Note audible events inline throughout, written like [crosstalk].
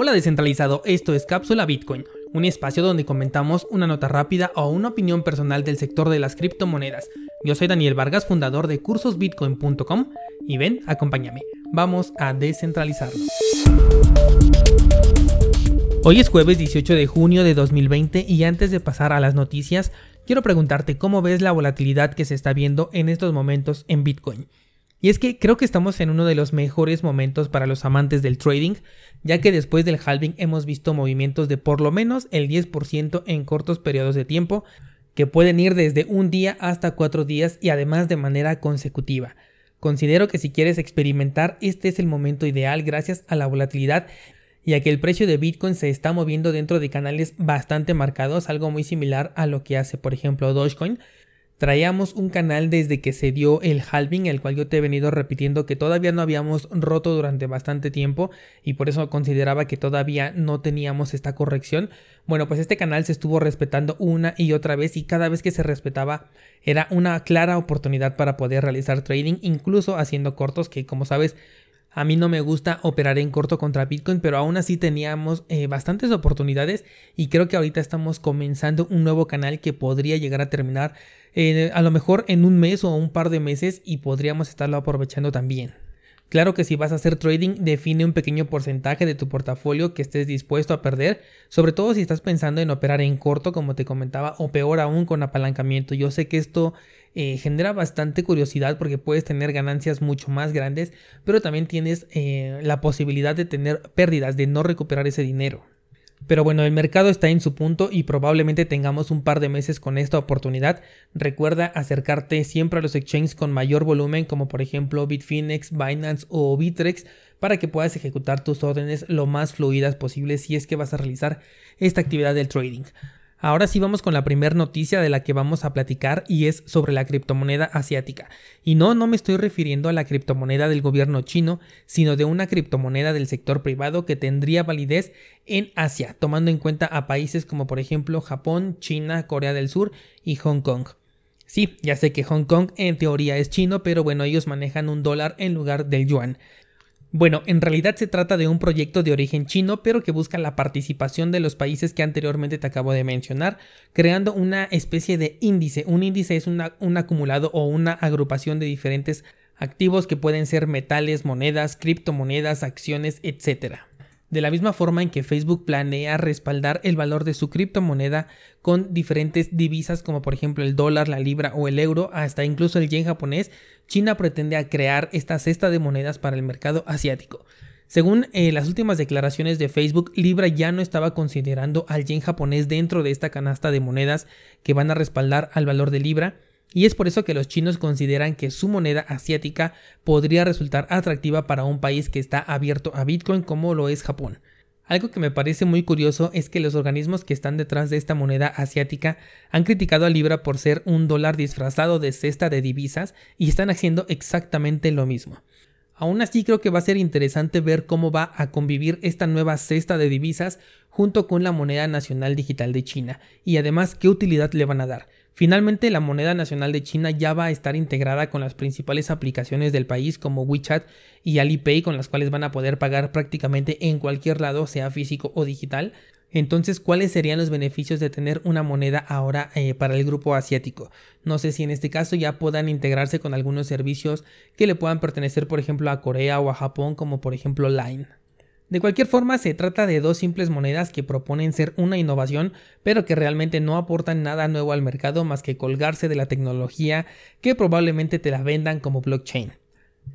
Hola descentralizado, esto es Cápsula Bitcoin, un espacio donde comentamos una nota rápida o una opinión personal del sector de las criptomonedas. Yo soy Daniel Vargas, fundador de cursosbitcoin.com y ven, acompáñame, vamos a descentralizarlo. Hoy es jueves 18 de junio de 2020 y antes de pasar a las noticias, quiero preguntarte cómo ves la volatilidad que se está viendo en estos momentos en Bitcoin. Y es que creo que estamos en uno de los mejores momentos para los amantes del trading, ya que después del halving hemos visto movimientos de por lo menos el 10% en cortos periodos de tiempo, que pueden ir desde un día hasta cuatro días y además de manera consecutiva. Considero que si quieres experimentar, este es el momento ideal gracias a la volatilidad y a que el precio de Bitcoin se está moviendo dentro de canales bastante marcados, algo muy similar a lo que hace por ejemplo Dogecoin, Traíamos un canal desde que se dio el halving, el cual yo te he venido repitiendo que todavía no habíamos roto durante bastante tiempo y por eso consideraba que todavía no teníamos esta corrección. Bueno, pues este canal se estuvo respetando una y otra vez y cada vez que se respetaba era una clara oportunidad para poder realizar trading, incluso haciendo cortos que como sabes a mí no me gusta operar en corto contra Bitcoin, pero aún así teníamos eh, bastantes oportunidades y creo que ahorita estamos comenzando un nuevo canal que podría llegar a terminar eh, a lo mejor en un mes o un par de meses y podríamos estarlo aprovechando también. Claro que si vas a hacer trading, define un pequeño porcentaje de tu portafolio que estés dispuesto a perder, sobre todo si estás pensando en operar en corto, como te comentaba, o peor aún con apalancamiento. Yo sé que esto eh, genera bastante curiosidad porque puedes tener ganancias mucho más grandes, pero también tienes eh, la posibilidad de tener pérdidas, de no recuperar ese dinero. Pero bueno, el mercado está en su punto y probablemente tengamos un par de meses con esta oportunidad. Recuerda acercarte siempre a los exchanges con mayor volumen como por ejemplo Bitfinex, Binance o Bitrex para que puedas ejecutar tus órdenes lo más fluidas posible si es que vas a realizar esta actividad del trading. Ahora sí vamos con la primera noticia de la que vamos a platicar y es sobre la criptomoneda asiática. Y no, no me estoy refiriendo a la criptomoneda del gobierno chino, sino de una criptomoneda del sector privado que tendría validez en Asia, tomando en cuenta a países como por ejemplo Japón, China, Corea del Sur y Hong Kong. Sí, ya sé que Hong Kong en teoría es chino, pero bueno, ellos manejan un dólar en lugar del yuan. Bueno, en realidad se trata de un proyecto de origen chino, pero que busca la participación de los países que anteriormente te acabo de mencionar, creando una especie de índice. Un índice es un acumulado o una agrupación de diferentes activos que pueden ser metales, monedas, criptomonedas, acciones, etc de la misma forma en que Facebook planea respaldar el valor de su criptomoneda con diferentes divisas como por ejemplo el dólar, la libra o el euro, hasta incluso el yen japonés, China pretende crear esta cesta de monedas para el mercado asiático. Según eh, las últimas declaraciones de Facebook, Libra ya no estaba considerando al yen japonés dentro de esta canasta de monedas que van a respaldar al valor de Libra, y es por eso que los chinos consideran que su moneda asiática podría resultar atractiva para un país que está abierto a Bitcoin como lo es Japón. Algo que me parece muy curioso es que los organismos que están detrás de esta moneda asiática han criticado a Libra por ser un dólar disfrazado de cesta de divisas y están haciendo exactamente lo mismo. Aún así creo que va a ser interesante ver cómo va a convivir esta nueva cesta de divisas junto con la moneda nacional digital de China y además qué utilidad le van a dar. Finalmente, la moneda nacional de China ya va a estar integrada con las principales aplicaciones del país como WeChat y Alipay, con las cuales van a poder pagar prácticamente en cualquier lado, sea físico o digital. Entonces, ¿cuáles serían los beneficios de tener una moneda ahora eh, para el grupo asiático? No sé si en este caso ya puedan integrarse con algunos servicios que le puedan pertenecer, por ejemplo, a Corea o a Japón, como por ejemplo Line. De cualquier forma, se trata de dos simples monedas que proponen ser una innovación, pero que realmente no aportan nada nuevo al mercado más que colgarse de la tecnología que probablemente te la vendan como blockchain.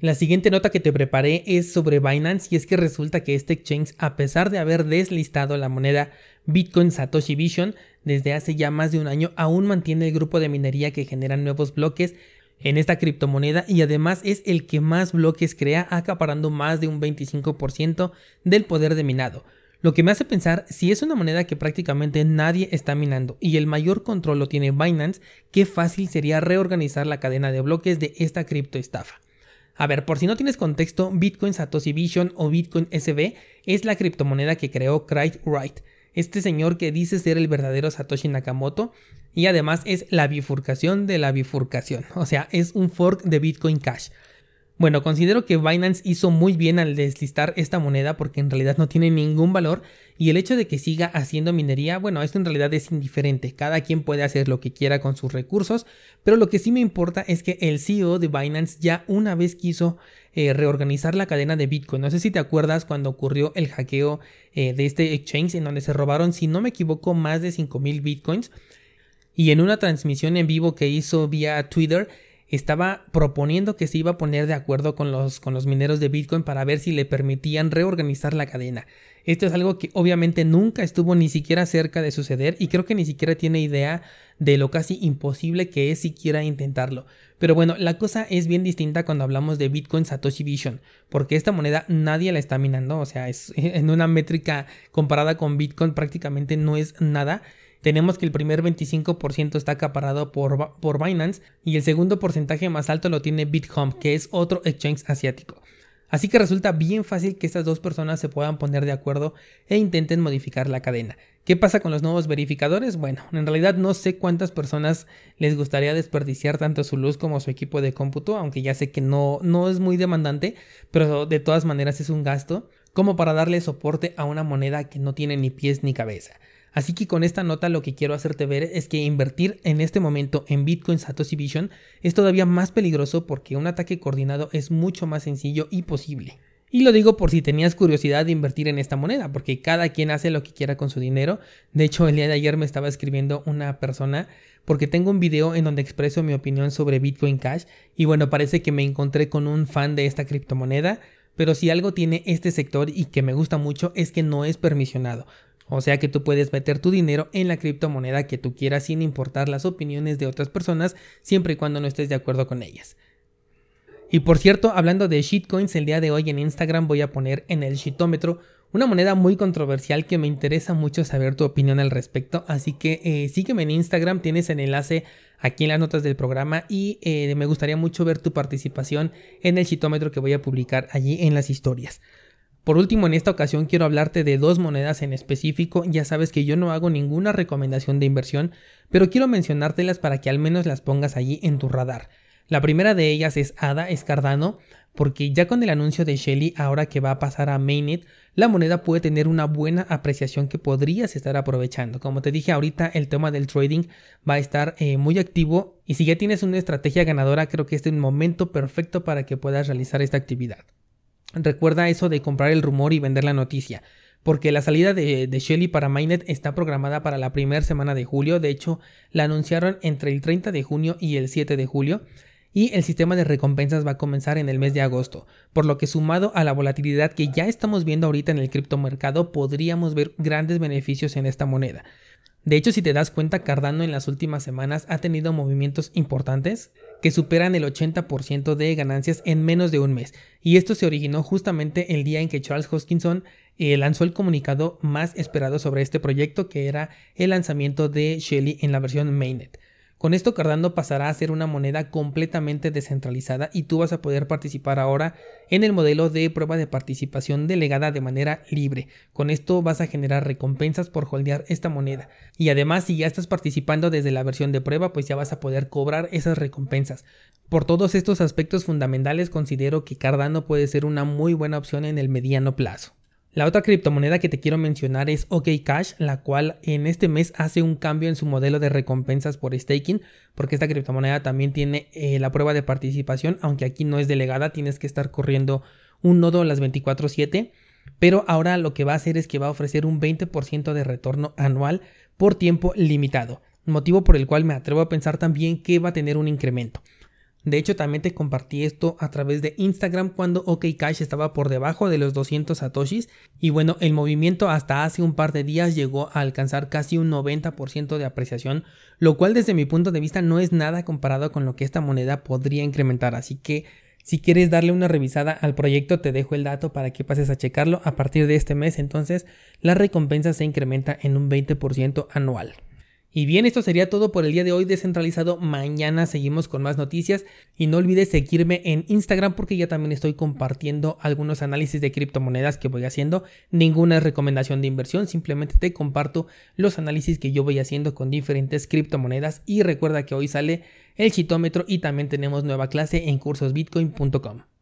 La siguiente nota que te preparé es sobre Binance y es que resulta que este exchange, a pesar de haber deslistado la moneda Bitcoin Satoshi Vision desde hace ya más de un año, aún mantiene el grupo de minería que generan nuevos bloques en esta criptomoneda y además es el que más bloques crea acaparando más de un 25% del poder de minado. Lo que me hace pensar si es una moneda que prácticamente nadie está minando y el mayor control lo tiene Binance, qué fácil sería reorganizar la cadena de bloques de esta criptoestafa. A ver, por si no tienes contexto, Bitcoin Satoshi Vision o Bitcoin SB es la criptomoneda que creó Craig Wright, este señor que dice ser el verdadero Satoshi Nakamoto y además es la bifurcación de la bifurcación, o sea, es un fork de Bitcoin Cash. Bueno, considero que Binance hizo muy bien al deslistar esta moneda porque en realidad no tiene ningún valor y el hecho de que siga haciendo minería, bueno, esto en realidad es indiferente, cada quien puede hacer lo que quiera con sus recursos, pero lo que sí me importa es que el CEO de Binance ya una vez quiso eh, reorganizar la cadena de Bitcoin. No sé si te acuerdas cuando ocurrió el hackeo eh, de este exchange en donde se robaron, si no me equivoco, más de 5.000 Bitcoins y en una transmisión en vivo que hizo vía Twitter, estaba proponiendo que se iba a poner de acuerdo con los, con los mineros de Bitcoin para ver si le permitían reorganizar la cadena. Esto es algo que obviamente nunca estuvo ni siquiera cerca de suceder y creo que ni siquiera tiene idea de lo casi imposible que es siquiera intentarlo. Pero bueno, la cosa es bien distinta cuando hablamos de Bitcoin Satoshi Vision, porque esta moneda nadie la está minando, o sea, es [laughs] en una métrica comparada con Bitcoin prácticamente no es nada tenemos que el primer 25% está acaparado por, por Binance y el segundo porcentaje más alto lo tiene BitHome, que es otro exchange asiático. Así que resulta bien fácil que estas dos personas se puedan poner de acuerdo e intenten modificar la cadena. ¿Qué pasa con los nuevos verificadores? Bueno, en realidad no sé cuántas personas les gustaría desperdiciar tanto su luz como su equipo de cómputo, aunque ya sé que no, no es muy demandante, pero de todas maneras es un gasto, como para darle soporte a una moneda que no tiene ni pies ni cabeza. Así que con esta nota lo que quiero hacerte ver es que invertir en este momento en Bitcoin Satoshi Vision es todavía más peligroso porque un ataque coordinado es mucho más sencillo y posible. Y lo digo por si tenías curiosidad de invertir en esta moneda, porque cada quien hace lo que quiera con su dinero. De hecho, el día de ayer me estaba escribiendo una persona porque tengo un video en donde expreso mi opinión sobre Bitcoin Cash y bueno, parece que me encontré con un fan de esta criptomoneda, pero si algo tiene este sector y que me gusta mucho es que no es permisionado. O sea que tú puedes meter tu dinero en la criptomoneda que tú quieras sin importar las opiniones de otras personas, siempre y cuando no estés de acuerdo con ellas. Y por cierto, hablando de shitcoins, el día de hoy en Instagram voy a poner en el shitómetro una moneda muy controversial que me interesa mucho saber tu opinión al respecto. Así que eh, sígueme en Instagram, tienes el enlace aquí en las notas del programa y eh, me gustaría mucho ver tu participación en el shitómetro que voy a publicar allí en las historias. Por último, en esta ocasión quiero hablarte de dos monedas en específico. Ya sabes que yo no hago ninguna recomendación de inversión, pero quiero mencionártelas para que al menos las pongas allí en tu radar. La primera de ellas es ADA, es Cardano, porque ya con el anuncio de Shelly ahora que va a pasar a Mainnet, la moneda puede tener una buena apreciación que podrías estar aprovechando. Como te dije ahorita, el tema del trading va a estar eh, muy activo y si ya tienes una estrategia ganadora, creo que este es un momento perfecto para que puedas realizar esta actividad. Recuerda eso de comprar el rumor y vender la noticia, porque la salida de, Shelly para Mainnet está programada para la primera semana de julio, de hecho la anunciaron entre el 30 de junio y el 7 de julio, y el sistema de recompensas va a comenzar en el mes de agosto, por lo que sumado a la volatilidad que ya estamos viendo ahorita en el criptomercado, podríamos ver grandes beneficios en esta moneda. De hecho, si te das cuenta, Cardano en las últimas semanas ha tenido movimientos importantes que superan el 80% de ganancias en menos de un mes. Y esto se originó justamente el día en que Charles Hoskinson eh, lanzó el comunicado más esperado sobre este proyecto, que era el lanzamiento de Shelly en la versión Mainnet. Con esto Cardano pasará a ser una moneda completamente descentralizada y tú vas a poder participar ahora en el modelo de prueba de participación delegada de manera libre. Con esto vas a generar recompensas por holdear esta moneda. Y además si ya estás participando desde la versión de prueba pues ya vas a poder cobrar esas recompensas. Por todos estos aspectos fundamentales considero que Cardano puede ser una muy buena opción en el mediano plazo. La otra criptomoneda que te quiero mencionar es OKCash, la cual en este mes hace un cambio en su modelo de recompensas por staking, porque esta criptomoneda también tiene eh, la prueba de participación, aunque aquí no es delegada, tienes que estar corriendo un nodo las 24/7, pero ahora lo que va a hacer es que va a ofrecer un 20% de retorno anual por tiempo limitado, motivo por el cual me atrevo a pensar también que va a tener un incremento. De hecho, también te compartí esto a través de Instagram cuando OKCash estaba por debajo de los 200 satoshis. Y bueno, el movimiento hasta hace un par de días llegó a alcanzar casi un 90% de apreciación, lo cual desde mi punto de vista no es nada comparado con lo que esta moneda podría incrementar, así que si quieres darle una revisada al proyecto te dejo el dato para que pases a checarlo a partir de este mes, entonces la recompensa se incrementa en un 20% anual. Y bien, esto sería todo por el día de hoy descentralizado. Mañana seguimos con más noticias y no olvides seguirme en Instagram porque ya también estoy compartiendo algunos análisis de criptomonedas que voy haciendo. Ninguna recomendación de inversión, simplemente te comparto los análisis que yo voy haciendo con diferentes criptomonedas y recuerda que hoy sale el chitómetro y también tenemos nueva clase en cursosbitcoin.com.